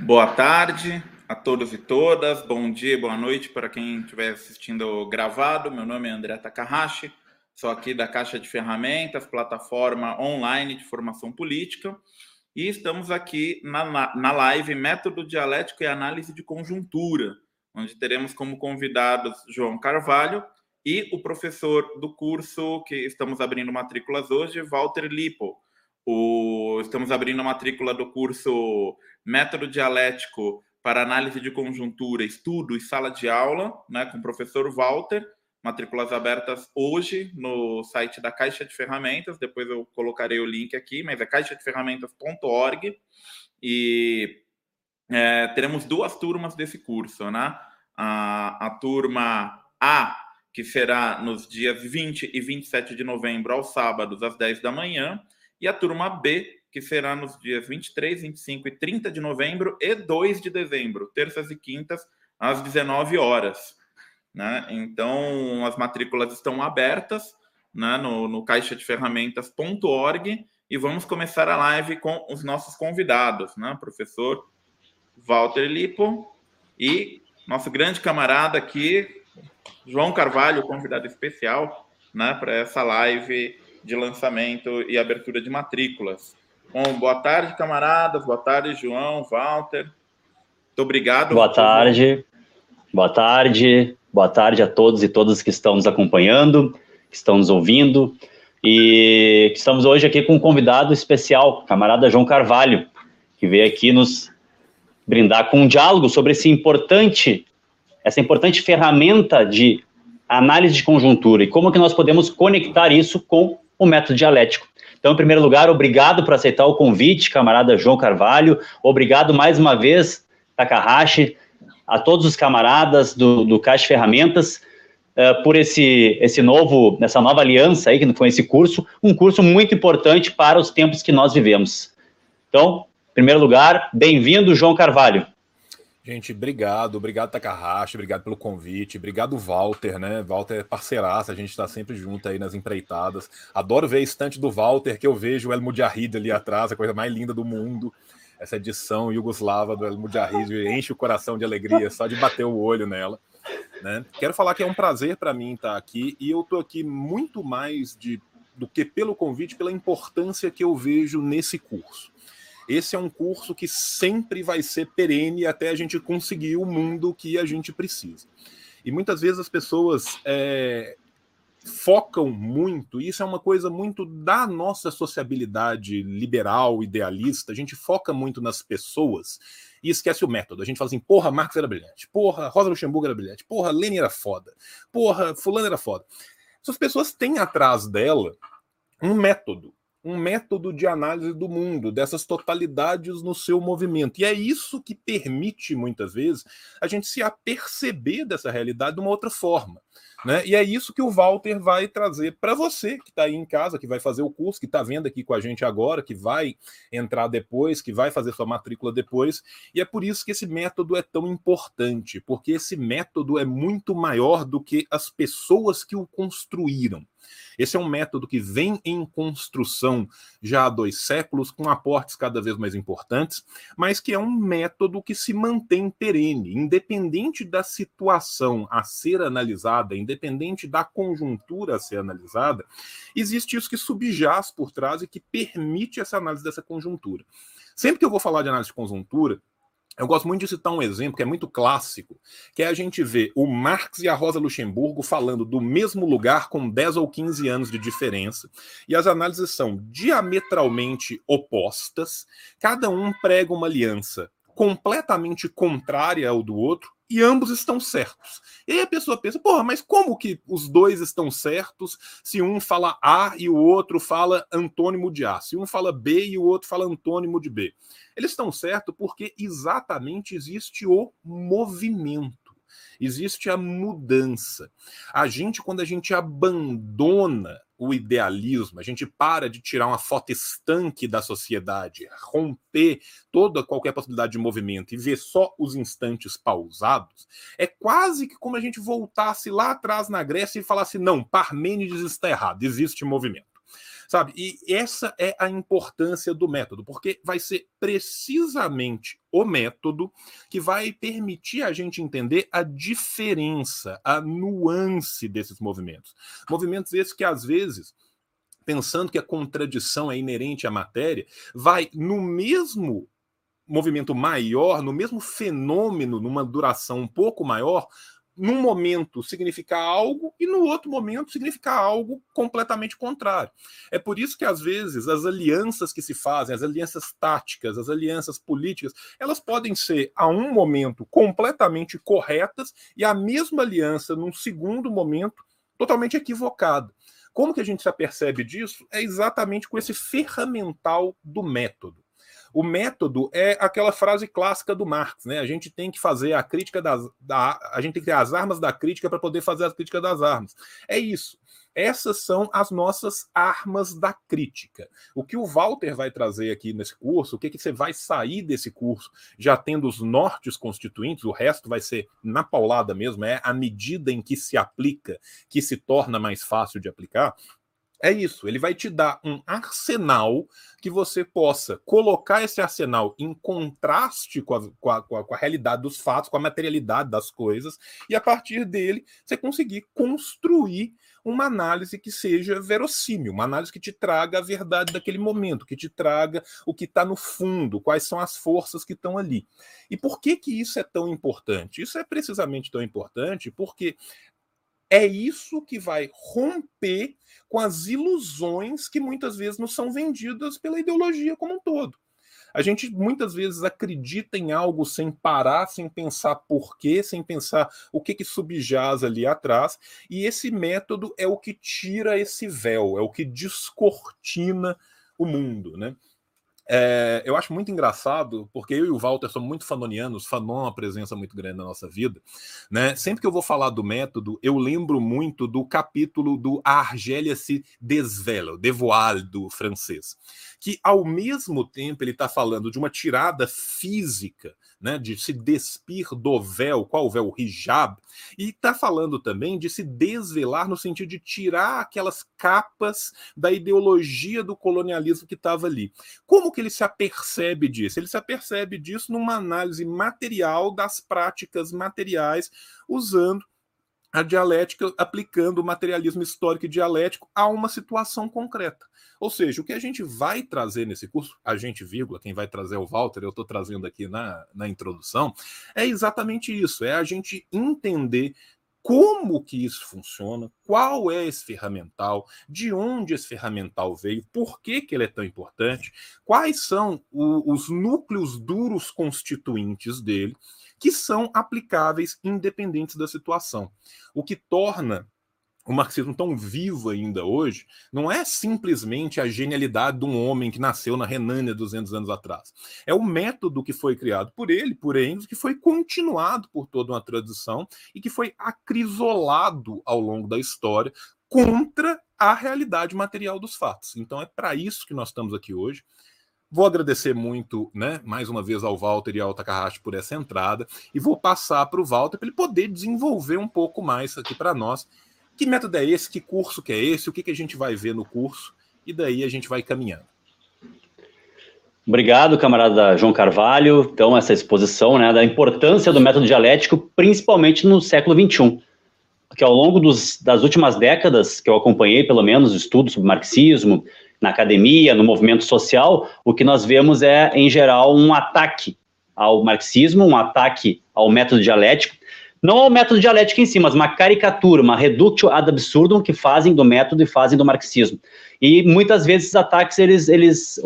Boa tarde a todos e todas, bom dia, boa noite para quem estiver assistindo gravado. Meu nome é André Takahashi, sou aqui da Caixa de Ferramentas, plataforma online de formação política, e estamos aqui na, na live Método Dialético e Análise de Conjuntura, onde teremos como convidados João Carvalho e o professor do curso que estamos abrindo matrículas hoje, Walter Lipo. O, estamos abrindo a matrícula do curso Método Dialético para Análise de Conjuntura, Estudo e Sala de Aula, né, com o professor Walter. Matrículas abertas hoje no site da Caixa de Ferramentas. Depois eu colocarei o link aqui, mas é caixadeferramentas.org. E é, teremos duas turmas desse curso, né? A, a turma A, que será nos dias 20 e 27 de novembro, aos sábados, às 10 da manhã, e a turma B, que será nos dias 23, 25 e 30 de novembro e 2 de dezembro, terças e quintas, às 19 horas. Né? Então, as matrículas estão abertas né, no, no caixadeferramentas.org e vamos começar a live com os nossos convidados, né? professor Walter Lipo e nosso grande camarada aqui, João Carvalho, convidado especial né, para essa live de lançamento e abertura de matrículas. Bom, boa tarde, camaradas. Boa tarde, João, Walter. Muito obrigado. Boa tarde. Boa tarde. Boa tarde a todos e todas que estão nos acompanhando, que estão nos ouvindo. E estamos hoje aqui com um convidado especial, camarada João Carvalho, que veio aqui nos brindar com um diálogo sobre esse importante, essa importante ferramenta de análise de conjuntura e como que nós podemos conectar isso com o método dialético. Então, em primeiro lugar, obrigado por aceitar o convite, camarada João Carvalho. Obrigado mais uma vez, Takahashi, a todos os camaradas do, do Caixa Ferramentas, uh, por esse, esse novo, essa nova aliança aí, que foi esse curso, um curso muito importante para os tempos que nós vivemos. Então, em primeiro lugar, bem-vindo, João Carvalho. Gente, obrigado, obrigado Takahashi, obrigado pelo convite, obrigado Walter, né? Walter é parceiraço, a gente está sempre junto aí nas empreitadas. Adoro ver a estante do Walter, que eu vejo o El Mujahid ali atrás, a coisa mais linda do mundo. Essa edição Yugoslava do El Mujahid enche o coração de alegria só de bater o olho nela. Né? Quero falar que é um prazer para mim estar aqui e eu estou aqui muito mais de, do que pelo convite, pela importância que eu vejo nesse curso. Esse é um curso que sempre vai ser perene até a gente conseguir o mundo que a gente precisa. E muitas vezes as pessoas é, focam muito, e isso é uma coisa muito da nossa sociabilidade liberal, idealista, a gente foca muito nas pessoas e esquece o método. A gente fala assim, porra, Marx era brilhante, porra, Rosa Luxemburgo era brilhante, porra, Lenin era foda, porra, fulano era foda. Essas pessoas têm atrás dela um método, um método de análise do mundo, dessas totalidades no seu movimento. E é isso que permite, muitas vezes, a gente se aperceber dessa realidade de uma outra forma. Né? E é isso que o Walter vai trazer para você que está aí em casa, que vai fazer o curso, que está vendo aqui com a gente agora, que vai entrar depois, que vai fazer sua matrícula depois. E é por isso que esse método é tão importante, porque esse método é muito maior do que as pessoas que o construíram. Esse é um método que vem em construção já há dois séculos, com aportes cada vez mais importantes, mas que é um método que se mantém perene, independente da situação a ser analisada, independente da conjuntura a ser analisada, existe isso que subjaz por trás e que permite essa análise dessa conjuntura. Sempre que eu vou falar de análise de conjuntura, eu gosto muito de citar um exemplo que é muito clássico, que é a gente ver o Marx e a Rosa Luxemburgo falando do mesmo lugar com 10 ou 15 anos de diferença, e as análises são diametralmente opostas, cada um prega uma aliança completamente contrária ao do outro, e ambos estão certos. E aí a pessoa pensa, porra, mas como que os dois estão certos se um fala A e o outro fala antônimo de A? Se um fala B e o outro fala antônimo de B? Eles estão certos porque exatamente existe o movimento existe a mudança. A gente, quando a gente abandona o idealismo, a gente para de tirar uma foto estanque da sociedade, romper toda qualquer possibilidade de movimento e ver só os instantes pausados, é quase que como a gente voltasse lá atrás na Grécia e falasse: não, Parmênides está errado, existe movimento. Sabe? E essa é a importância do método, porque vai ser precisamente o método que vai permitir a gente entender a diferença, a nuance desses movimentos. Movimentos esses que às vezes pensando que a contradição é inerente à matéria, vai no mesmo movimento maior, no mesmo fenômeno, numa duração um pouco maior, num momento significar algo e no outro momento significar algo completamente contrário. É por isso que às vezes as alianças que se fazem, as alianças táticas, as alianças políticas, elas podem ser a um momento completamente corretas e a mesma aliança num segundo momento totalmente equivocada. Como que a gente se apercebe disso? É exatamente com esse ferramental do método. O método é aquela frase clássica do Marx, né? A gente tem que fazer a crítica das. Da, a gente tem que ter as armas da crítica para poder fazer a crítica das armas. É isso. Essas são as nossas armas da crítica. O que o Walter vai trazer aqui nesse curso, o que, que você vai sair desse curso já tendo os nortes constituintes, o resto vai ser na paulada mesmo, é a medida em que se aplica que se torna mais fácil de aplicar. É isso, ele vai te dar um arsenal que você possa colocar esse arsenal em contraste com a, com, a, com a, realidade dos fatos, com a materialidade das coisas, e a partir dele você conseguir construir uma análise que seja verossímil, uma análise que te traga a verdade daquele momento, que te traga o que está no fundo, quais são as forças que estão ali. E por que, que isso é tão importante? Isso é precisamente tão importante porque é isso que vai romper com as ilusões que muitas vezes nos são vendidas pela ideologia como um todo. A gente muitas vezes acredita em algo sem parar, sem pensar porquê, sem pensar o que, que subjaz ali atrás, e esse método é o que tira esse véu, é o que descortina o mundo, né? É, eu acho muito engraçado, porque eu e o Walter somos muito fanonianos, Fanon é uma presença muito grande na nossa vida. Né? Sempre que eu vou falar do método, eu lembro muito do capítulo do A Argélia se desvela, devoile do francês, que ao mesmo tempo ele está falando de uma tirada física né, de se despir do véu, qual véu? O hijab, e está falando também de se desvelar no sentido de tirar aquelas capas da ideologia do colonialismo que estava ali. Como que ele se apercebe disso? Ele se apercebe disso numa análise material das práticas materiais, usando a dialética aplicando o materialismo histórico e dialético a uma situação concreta. Ou seja, o que a gente vai trazer nesse curso, a gente, vírgula, quem vai trazer é o Walter, eu estou trazendo aqui na, na introdução, é exatamente isso: é a gente entender como que isso funciona, qual é esse ferramental, de onde esse ferramental veio, por que, que ele é tão importante, quais são o, os núcleos duros constituintes dele, que são aplicáveis independentes da situação. O que torna o marxismo tão vivo ainda hoje não é simplesmente a genialidade de um homem que nasceu na Renânia 200 anos atrás. É o método que foi criado por ele, por Engels, que foi continuado por toda uma tradição e que foi acrisolado ao longo da história contra a realidade material dos fatos. Então é para isso que nós estamos aqui hoje. Vou agradecer muito, né, mais uma vez ao Walter e ao Takahashi por essa entrada e vou passar para o Walter para ele poder desenvolver um pouco mais aqui para nós que método é esse? Que curso que é esse? O que, que a gente vai ver no curso? E daí a gente vai caminhando. Obrigado, camarada João Carvalho. Então, essa exposição né, da importância do método dialético, principalmente no século XXI. Que ao longo dos, das últimas décadas que eu acompanhei, pelo menos, estudos sobre marxismo, na academia, no movimento social, o que nós vemos é, em geral, um ataque ao marxismo, um ataque ao método dialético, não ao método dialético em si, mas uma caricatura, uma reductio ad absurdum que fazem do método e fazem do marxismo. E muitas vezes esses ataques, eles, eles